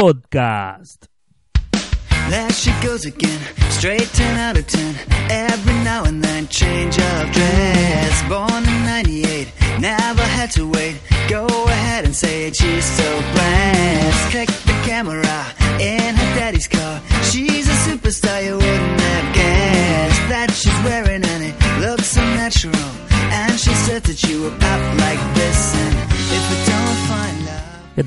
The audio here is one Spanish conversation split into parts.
Podcast. There she goes again, straight 10 out of 10. Every now and then, change of dress. Born in 98, never had to wait. Go ahead and say it, she's so blessed. Click the camera in her daddy's car.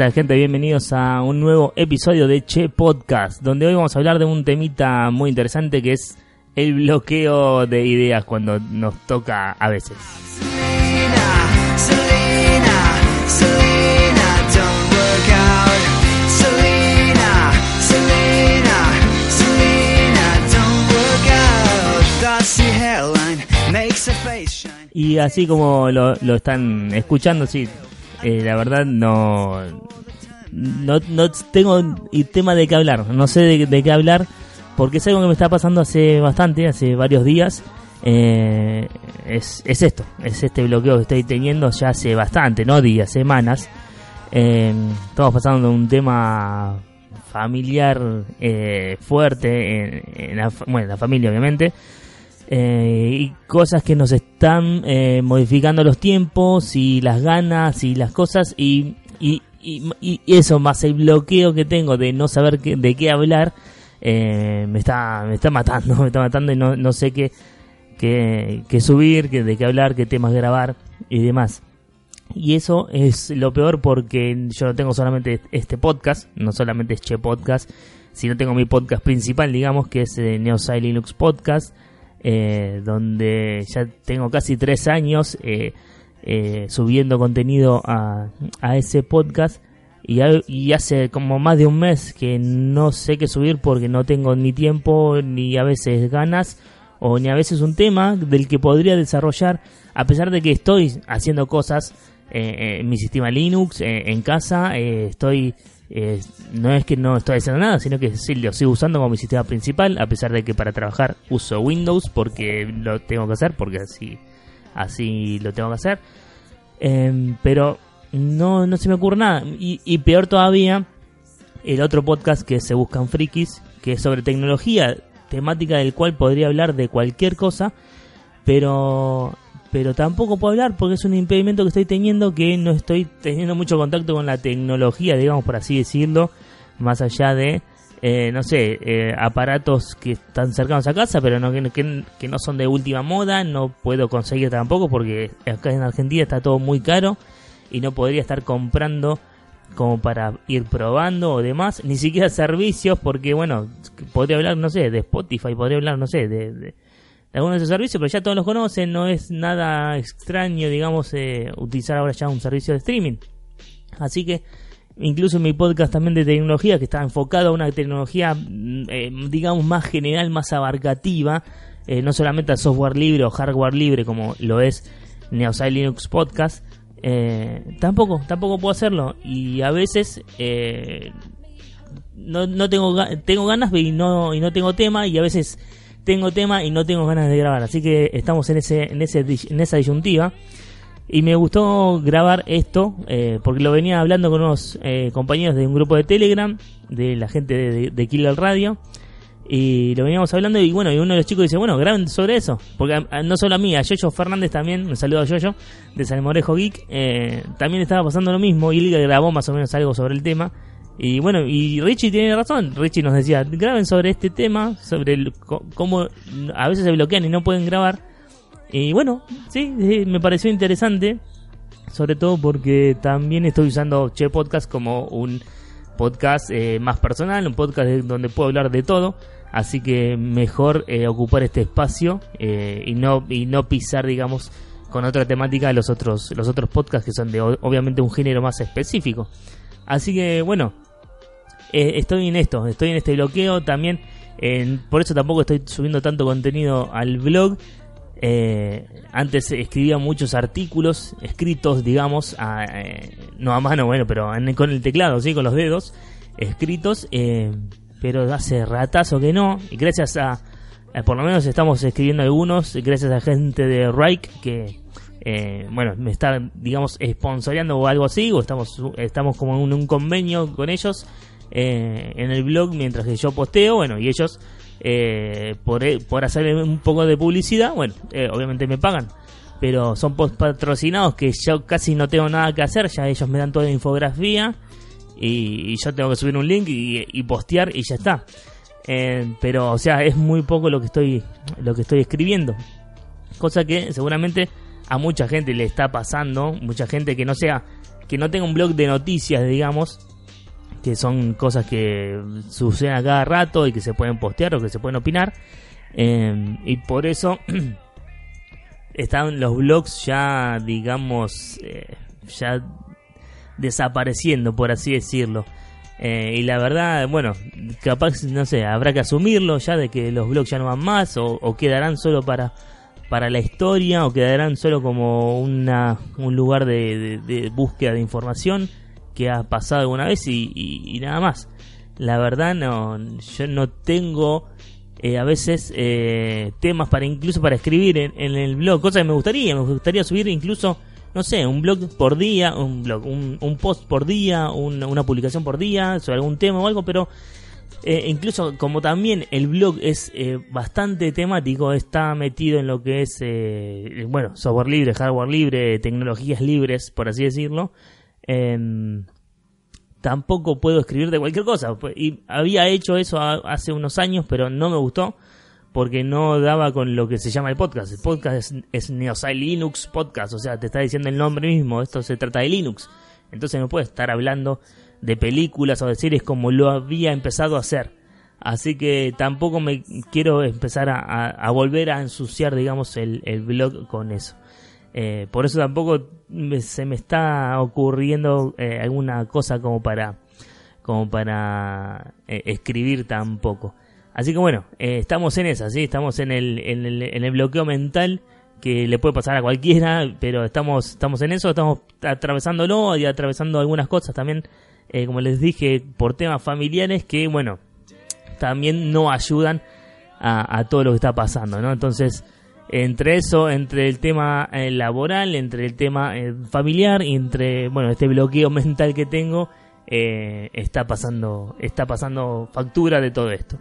Tal gente? Bienvenidos a un nuevo episodio de Che Podcast, donde hoy vamos a hablar de un temita muy interesante que es el bloqueo de ideas cuando nos toca a veces. Selena, Selena, Selena, don't work out. Selena, Selena, Selena, don't work out. Glossy hairline makes her face shine. Y así como lo, lo están escuchando, sí, eh, la verdad no, no, no tengo tema de qué hablar, no sé de, de qué hablar, porque es algo que me está pasando hace bastante, hace varios días. Eh, es, es esto, es este bloqueo que estoy teniendo ya hace bastante, no días, semanas. Eh, estamos pasando de un tema familiar eh, fuerte en, en la, bueno, en la familia obviamente eh, y cosas que nos están eh, modificando los tiempos y las ganas y las cosas y, y, y- eso más el bloqueo que tengo de no saber qué- de qué hablar eh, me está me está matando me está matando y no, no sé qué, qué, qué subir qué, de qué hablar qué temas grabar y demás. Y eso es lo peor porque yo no tengo solamente este podcast, no solamente es Che Podcast, sino tengo mi podcast principal, digamos, que es eh, Neosci Linux Podcast, eh, donde ya tengo casi tres años eh, eh, subiendo contenido a, a ese podcast. Y, y hace como más de un mes que no sé qué subir porque no tengo ni tiempo ni a veces ganas o ni a veces un tema del que podría desarrollar a pesar de que estoy haciendo cosas eh, en mi sistema Linux eh, en casa eh, estoy eh, no es que no estoy haciendo nada sino que sí lo sigo usando como mi sistema principal a pesar de que para trabajar uso Windows porque lo tengo que hacer porque así así lo tengo que hacer Em, pero no, no se me ocurre nada. Y, y peor todavía, el otro podcast que se buscan frikis, que es sobre tecnología, temática del cual podría hablar de cualquier cosa, pero pero tampoco puedo hablar porque es un impedimento que estoy teniendo que no estoy teniendo mucho contacto con la tecnología, digamos por así decirlo, más allá de eh, no sé, eh, aparatos que están cercanos a casa, pero no que, que- no son de última moda, no puedo conseguir tampoco porque acá en Argentina está todo muy caro y no podría estar comprando como para ir probando o demás, ni siquiera servicios, porque bueno, podría hablar, no sé, de Spotify, podría hablar, no sé, de- de algunos de esos servicios, pero ya todos los conocen, no es nada extraño, digamos, eh, utilizar ahora ya un servicio de streaming. Así que incluso mi podcast también de tecnología, que está enfocado a una tecnología, mm, eh, digamos, más general, más abarcativa, eh, no solamente al software libre o hardware libre como lo es Neosci Linux Podcast, eh, tampoco, tampoco puedo hacerlo. Y a veces eh, no, no tengo, tengo ganas y no, y no tengo tema, y a veces tengo tema y no tengo ganas de grabar. Así que estamos en, ese, en, ese, en esa disyuntiva. Y me gustó grabar esto eh, porque lo venía hablando con unos eh, compañeros de un grupo de Telegram, de la gente de, de, Killer Radio. Y lo veníamos hablando y bueno, y uno de los chicos dice, bueno, graben sobre eso. Porque a- a- no solo a mí, a Yoyo Fernández también, un saludo a Yoyo, de Salmorejo Geek, eh, también estaba pasando lo mismo y él grabó más o menos algo sobre el tema. Y bueno, y Richie tiene razón, Richie nos decía, graben sobre este tema, sobre el, cómo a veces se bloquean y no pueden grabar. Y bueno, sí, sí, me pareció interesante, sobre todo porque también estoy usando Che Podcast como un podcast eh, más personal, un podcast de- donde puedo hablar de todo, así que mejor eh, ocupar este espacio eh, y no y no pisar, digamos, con otra temática los otros los otros podcasts que son de obviamente un género más específico. Así que bueno, eh, estoy en esto, estoy en este bloqueo también. en- por eso tampoco estoy subiendo tanto contenido al blog. Eh, antes escribía muchos artículos escritos, digamos, a, eh, no a mano, bueno, pero en- con el teclado, sí, con los dedos, escritos, eh, pero hace ratazo que no, y gracias a, a- por lo menos estamos escribiendo algunos, gracias a gente de Rike que, eh, bueno, me está, digamos, sponsoreando o algo así, o estamos, estamos como en un convenio con ellos, eh, en el blog mientras que yo posteo, bueno, y ellos eh, por, por hacer un poco de publicidad, bueno, eh, obviamente me pagan. Pero son post patrocinados que yo casi no tengo nada que hacer, ya ellos me dan toda la infografía y, yo tengo que subir un link y, postear y ya está. pero, o sea, es muy poco lo que estoy, lo que estoy escribiendo. Cosa que seguramente a mucha gente le está pasando, mucha gente que no sea, que no tenga un blog de noticias, digamos, que son cosas que suceden a cada rato y que se pueden postear o que se pueden opinar. Em, y por eso están los blogs ya, digamos, eh, ya desapareciendo, por así decirlo. Eh, y la verdad, bueno, capaz, no sé, habrá que asumirlo ya de que los blogs ya no van más o, quedarán solo para, para la historia o quedarán solo como una, un lugar de búsqueda de información que ha pasado alguna vez y, nada más. La verdad no, yo no tengo eh, a veces eh, temas para incluso para escribir en, el blog, cosa que me gustaría, me gustaría subir incluso, no sé, un blog por día, un blog, un, post por día, una publicación por día sobre algún tema o algo, pero eh, incluso como también el blog es bastante temático, está metido en lo que es, bueno, software libre, hardware libre, tecnologías libres, por así decirlo. Em, tampoco puedo escribir de cualquier cosa. Y había hecho eso hace unos años, pero no me gustó porque no daba con lo que se llama el podcast. El podcast es, es Linux Podcast, o sea, te está diciendo el nombre mismo, esto se trata de Linux. Entonces no puedo estar hablando de películas o de series como lo había empezado a hacer. Así que tampoco me quiero empezar a, volver a ensuciar, digamos, el blog con eso. Eh, por eso tampoco se me está ocurriendo eh, alguna cosa como para como para eh, escribir tampoco. Así que bueno, estamos en esa, ¿sí? estamos en el, en el, en el bloqueo mental que le puede pasar a cualquiera, pero estamos, estamos en eso, estamos atravesándolo y atravesando algunas cosas también, como les dije, por temas familiares que, bueno, también no ayudan a, a todo lo que está pasando, ¿no? Entonces, entre eso, entre el tema eh, laboral, entre el tema eh, familiar y entre, bueno, este bloqueo mental que tengo, eh, está pasando, está pasando factura de todo esto.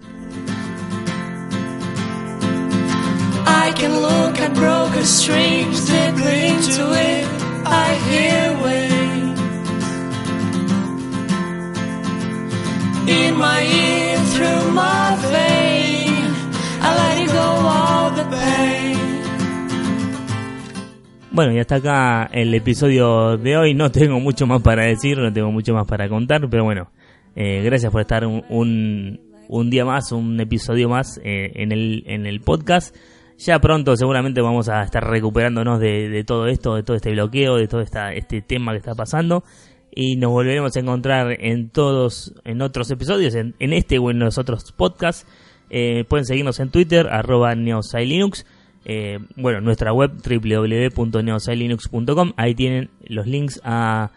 Bueno, y hasta acá el episodio de hoy. No tengo mucho más para decir, no tengo mucho más para contar, pero bueno, eh, gracias por estar un, un, día más, un episodio más eh, en, el, en el podcast. Ya pronto seguramente vamos a estar recuperándonos de, todo esto, de todo este bloqueo, de todo esta, este tema que está pasando. Y nos volveremos a encontrar en todos, en otros episodios, en, este o en los otros podcasts. Eh, pueden seguirnos en Twitter, arroba neosailinux eh, bueno, nuestra web www.neosailinux.com, ahí tienen los links a,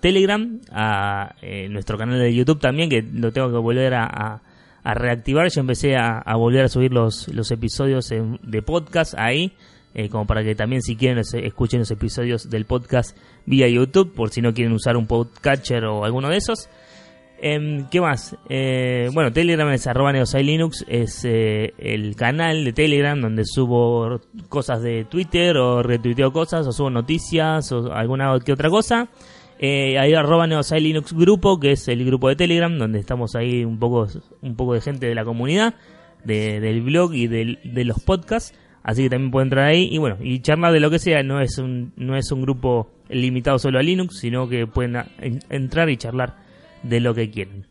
Telegram, a eh, nuestro canal de YouTube también, que lo tengo que volver a, reactivar, yo empecé a, volver a subir los, los episodios de podcast ahí, eh, como para que también si quieren escuchen los episodios del podcast vía YouTube, por si no quieren usar un podcatcher o alguno de esos. Em, ¿Qué más? Eh, bueno, Telegram es arroba Linux, es eh, el canal de Telegram donde subo cosas de Twitter o retuiteo cosas o subo noticias o alguna que otra cosa. Eh, hay arroba Linux grupo, que es el grupo de Telegram, donde estamos ahí un poco, un poco de gente de la comunidad, del blog y de los podcasts. Así que también pueden entrar ahí y bueno, y charlar de lo que sea, no es un, no es un grupo limitado solo a Linux, sino que pueden entrar y charlar de lo que quieren.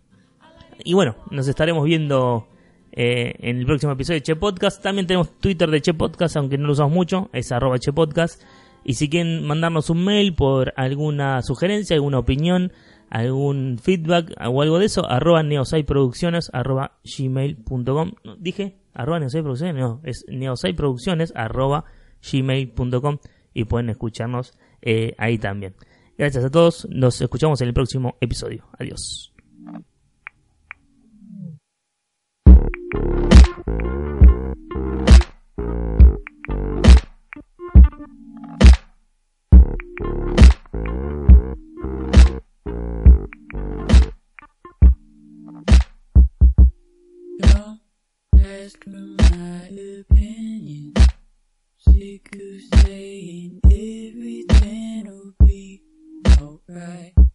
Y bueno, nos estaremos viendo eh, en el próximo episodio de Che Podcast. También tenemos Twitter de Che Podcast, aunque no lo usamos mucho, es arroba Che Podcast. Y si quieren mandarnos un mail por alguna sugerencia, alguna opinión, algún feedback o algo de eso, arroba neosaiproducciones arroba gmail.com. ¿Dije? Arroba neosaiproducciones, no, es neosaiproducciones arroba gmail.com y pueden escucharnos eh, ahí también. Gracias a todos, nos escuchamos en el próximo episodio. Adiós. my opinion. Be. Alright.